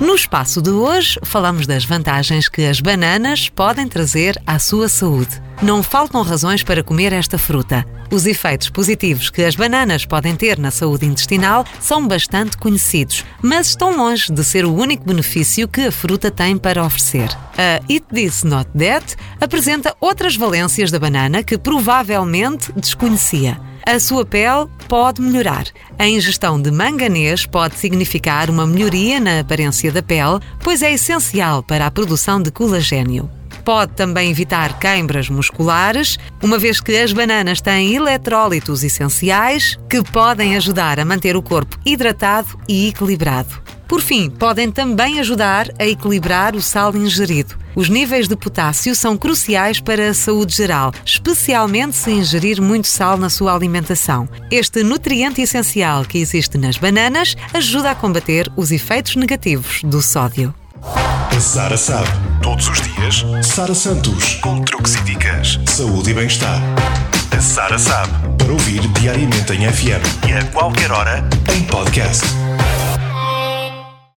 No espaço de hoje, falamos das vantagens que as bananas podem trazer à sua saúde. Não faltam razões para comer esta fruta. Os efeitos positivos que as bananas podem ter na saúde intestinal são bastante conhecidos, mas estão longe de ser o único benefício que a fruta tem para oferecer. A Eat This Not That apresenta outras valências da banana que provavelmente desconhecia. A sua pele pode melhorar. A ingestão de manganês pode significar uma melhoria na aparência da pele, pois é essencial para a produção de colagênio. Pode também evitar queimbras musculares, uma vez que as bananas têm eletrólitos essenciais que podem ajudar a manter o corpo hidratado e equilibrado. Por fim, podem também ajudar a equilibrar o sal ingerido. Os níveis de potássio são cruciais para a saúde geral, especialmente se ingerir muito sal na sua alimentação. Este nutriente essencial que existe nas bananas ajuda a combater os efeitos negativos do sódio. A Sara sabe. Todos os dias, Sara Santos, com truques e dicas, saúde e bem-estar. A Sara sabe. Para ouvir diariamente em FM e a qualquer hora em podcast.